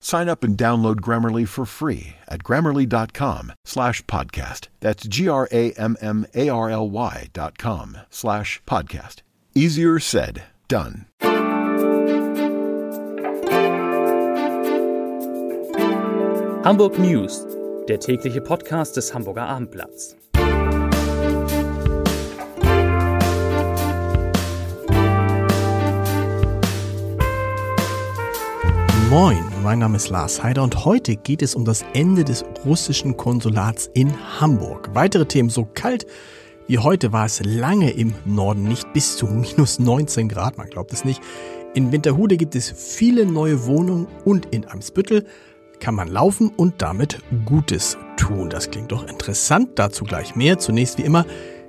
Sign up and download Grammarly for free at grammarly.com slash podcast. That's G-R-A-M-M-A-R-L-Y dot com slash podcast. Easier said, done. Hamburg News, der tägliche Podcast des Hamburger Abendblatts. Moin, mein Name ist Lars Heider und heute geht es um das Ende des russischen Konsulats in Hamburg. Weitere Themen, so kalt wie heute war es lange im Norden nicht, bis zu minus 19 Grad, man glaubt es nicht. In Winterhude gibt es viele neue Wohnungen und in Eimsbüttel kann man laufen und damit Gutes tun. Das klingt doch interessant, dazu gleich mehr. Zunächst wie immer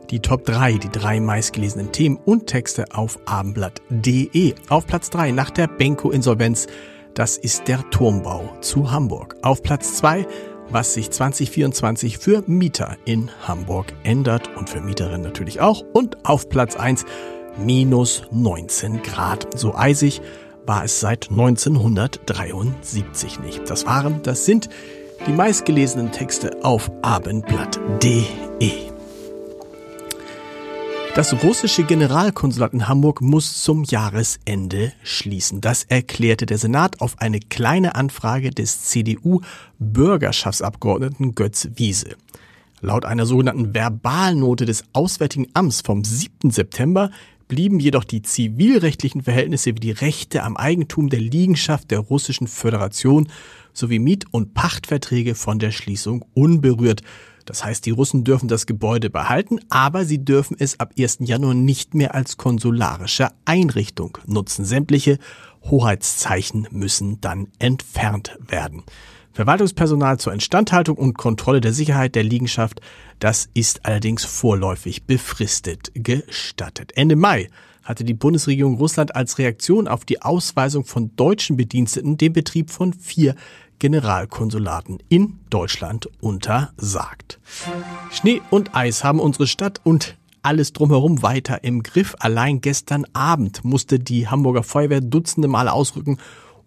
die Top 3, die drei meistgelesenen Themen und Texte auf abendblatt.de. Auf Platz 3 nach der Benko-Insolvenz das ist der Turmbau zu Hamburg. Auf Platz 2, was sich 2024 für Mieter in Hamburg ändert und für Mieterinnen natürlich auch. Und auf Platz 1, minus 19 Grad. So eisig war es seit 1973 nicht. Das waren, das sind die meistgelesenen Texte auf abendblatt.de. Das russische Generalkonsulat in Hamburg muss zum Jahresende schließen. Das erklärte der Senat auf eine kleine Anfrage des CDU-Bürgerschaftsabgeordneten Götz Wiese. Laut einer sogenannten Verbalnote des Auswärtigen Amts vom 7. September blieben jedoch die zivilrechtlichen Verhältnisse wie die Rechte am Eigentum der Liegenschaft der Russischen Föderation sowie Miet- und Pachtverträge von der Schließung unberührt. Das heißt, die Russen dürfen das Gebäude behalten, aber sie dürfen es ab 1. Januar nicht mehr als konsularische Einrichtung nutzen. Sämtliche Hoheitszeichen müssen dann entfernt werden. Verwaltungspersonal zur Instandhaltung und Kontrolle der Sicherheit der Liegenschaft, das ist allerdings vorläufig befristet gestattet. Ende Mai hatte die Bundesregierung Russland als Reaktion auf die Ausweisung von deutschen Bediensteten den Betrieb von vier Generalkonsulaten in Deutschland untersagt. Schnee und Eis haben unsere Stadt und alles drumherum weiter im Griff. Allein gestern Abend musste die Hamburger Feuerwehr dutzende Male ausrücken,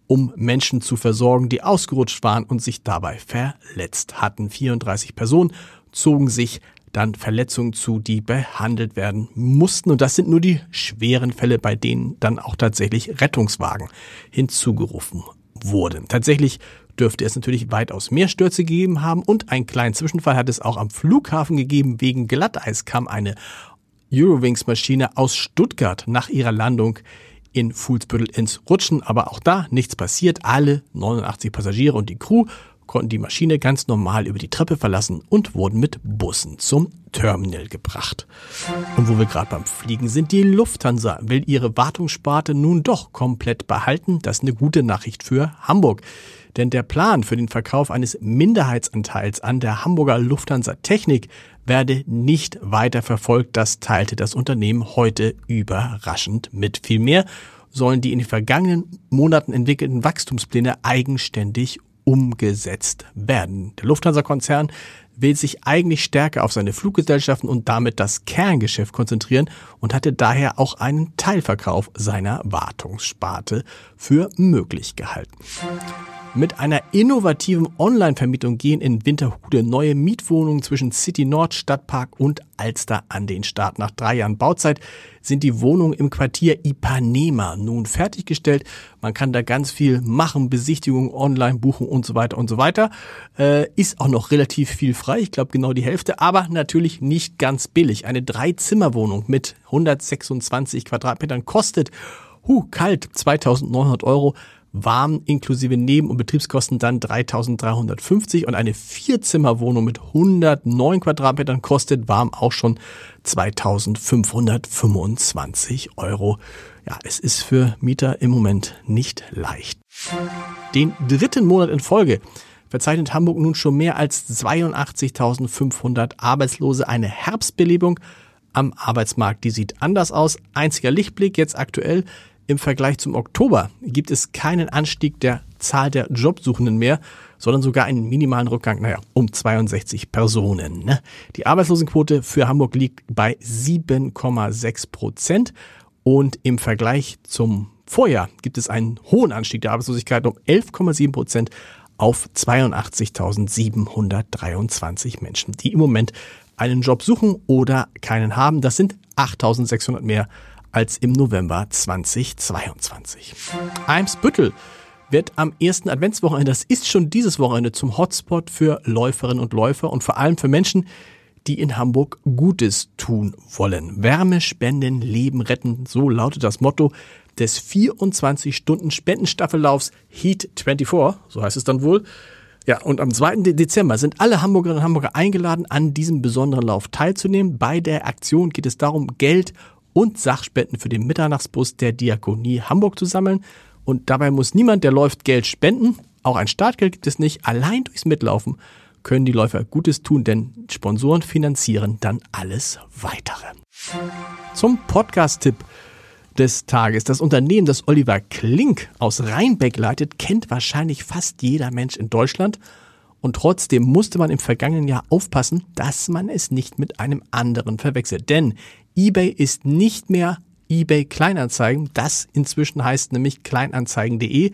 um Menschen zu versorgen, die ausgerutscht waren und sich dabei verletzt hatten. 34 Personen zogen sich dann Verletzungen zu, die behandelt werden mussten. Und das sind nur die schweren Fälle, bei denen dann auch tatsächlich Rettungswagen hinzugerufen wurden. Tatsächlich dürfte es natürlich weitaus mehr Stürze gegeben haben und einen kleinen Zwischenfall hat es auch am Flughafen gegeben. Wegen Glatteis kam eine Eurowings-Maschine aus Stuttgart nach ihrer Landung in Fuhlsbüttel ins Rutschen, aber auch da nichts passiert. Alle 89 Passagiere und die Crew konnten die Maschine ganz normal über die Treppe verlassen und wurden mit Bussen zum Terminal gebracht. Und wo wir gerade beim Fliegen sind, die Lufthansa will ihre Wartungssparte nun doch komplett behalten. Das ist eine gute Nachricht für Hamburg. Denn der Plan für den Verkauf eines Minderheitsanteils an der Hamburger Lufthansa Technik werde nicht weiter verfolgt. Das teilte das Unternehmen heute überraschend mit. Vielmehr sollen die in den vergangenen Monaten entwickelten Wachstumspläne eigenständig umgesetzt werden. Der Lufthansa-Konzern will sich eigentlich stärker auf seine Fluggesellschaften und damit das Kerngeschäft konzentrieren und hatte daher auch einen Teilverkauf seiner Wartungssparte für möglich gehalten. Mit einer innovativen Online-Vermietung gehen in Winterhude neue Mietwohnungen zwischen City Nord, Stadtpark und Alster an den Start. Nach drei Jahren Bauzeit sind die Wohnungen im Quartier Ipanema nun fertiggestellt. Man kann da ganz viel machen, Besichtigungen online buchen und so weiter und so weiter. Äh, ist auch noch relativ viel frei, ich glaube genau die Hälfte, aber natürlich nicht ganz billig. Eine Drei-Zimmer-Wohnung mit 126 Quadratmetern kostet Huh, kalt, 2900 Euro warm inklusive Neben- und Betriebskosten dann 3350 und eine Vierzimmerwohnung mit 109 Quadratmetern kostet warm auch schon 2525 Euro. Ja, es ist für Mieter im Moment nicht leicht. Den dritten Monat in Folge verzeichnet Hamburg nun schon mehr als 82.500 Arbeitslose. Eine Herbstbelebung am Arbeitsmarkt, die sieht anders aus. Einziger Lichtblick jetzt aktuell im Vergleich zum Oktober gibt es keinen Anstieg der Zahl der Jobsuchenden mehr, sondern sogar einen minimalen Rückgang, naja, um 62 Personen. Ne? Die Arbeitslosenquote für Hamburg liegt bei 7,6 Prozent und im Vergleich zum Vorjahr gibt es einen hohen Anstieg der Arbeitslosigkeit um 11,7 Prozent auf 82.723 Menschen, die im Moment einen Job suchen oder keinen haben. Das sind 8.600 mehr als im November 2022. Eimsbüttel wird am ersten Adventswochenende, das ist schon dieses Wochenende, zum Hotspot für Läuferinnen und Läufer und vor allem für Menschen, die in Hamburg Gutes tun wollen. Wärme spenden, Leben retten, so lautet das Motto des 24-Stunden-Spendenstaffellaufs Heat 24, so heißt es dann wohl. Ja, und am 2. Dezember sind alle Hamburgerinnen und Hamburger eingeladen, an diesem besonderen Lauf teilzunehmen. Bei der Aktion geht es darum, Geld und Sachspenden für den Mitternachtsbus der Diakonie Hamburg zu sammeln. Und dabei muss niemand, der läuft, Geld spenden. Auch ein Startgeld gibt es nicht. Allein durchs Mitlaufen können die Läufer Gutes tun, denn Sponsoren finanzieren dann alles weitere. Zum Podcast-Tipp des Tages. Das Unternehmen, das Oliver Klink aus Rheinbeck leitet, kennt wahrscheinlich fast jeder Mensch in Deutschland. Und trotzdem musste man im vergangenen Jahr aufpassen, dass man es nicht mit einem anderen verwechselt. Denn eBay ist nicht mehr eBay Kleinanzeigen. Das inzwischen heißt nämlich kleinanzeigen.de.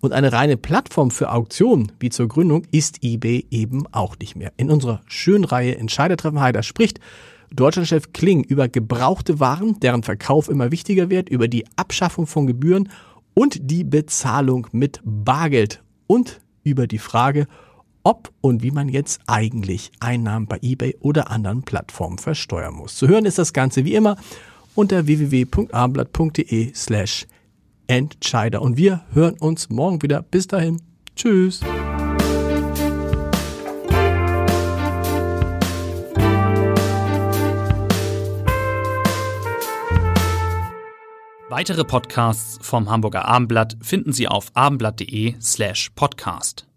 Und eine reine Plattform für Auktionen wie zur Gründung ist eBay eben auch nicht mehr. In unserer schönen Reihe Entscheidertreffen Heider spricht Deutschlandchef Kling über gebrauchte Waren, deren Verkauf immer wichtiger wird, über die Abschaffung von Gebühren und die Bezahlung mit Bargeld und über die Frage, ob und wie man jetzt eigentlich Einnahmen bei eBay oder anderen Plattformen versteuern muss. Zu hören ist das Ganze wie immer unter www.abendblatt.de slash Entscheider. Und wir hören uns morgen wieder. Bis dahin. Tschüss. Weitere Podcasts vom Hamburger Abendblatt finden Sie auf abendblatt.de slash podcast.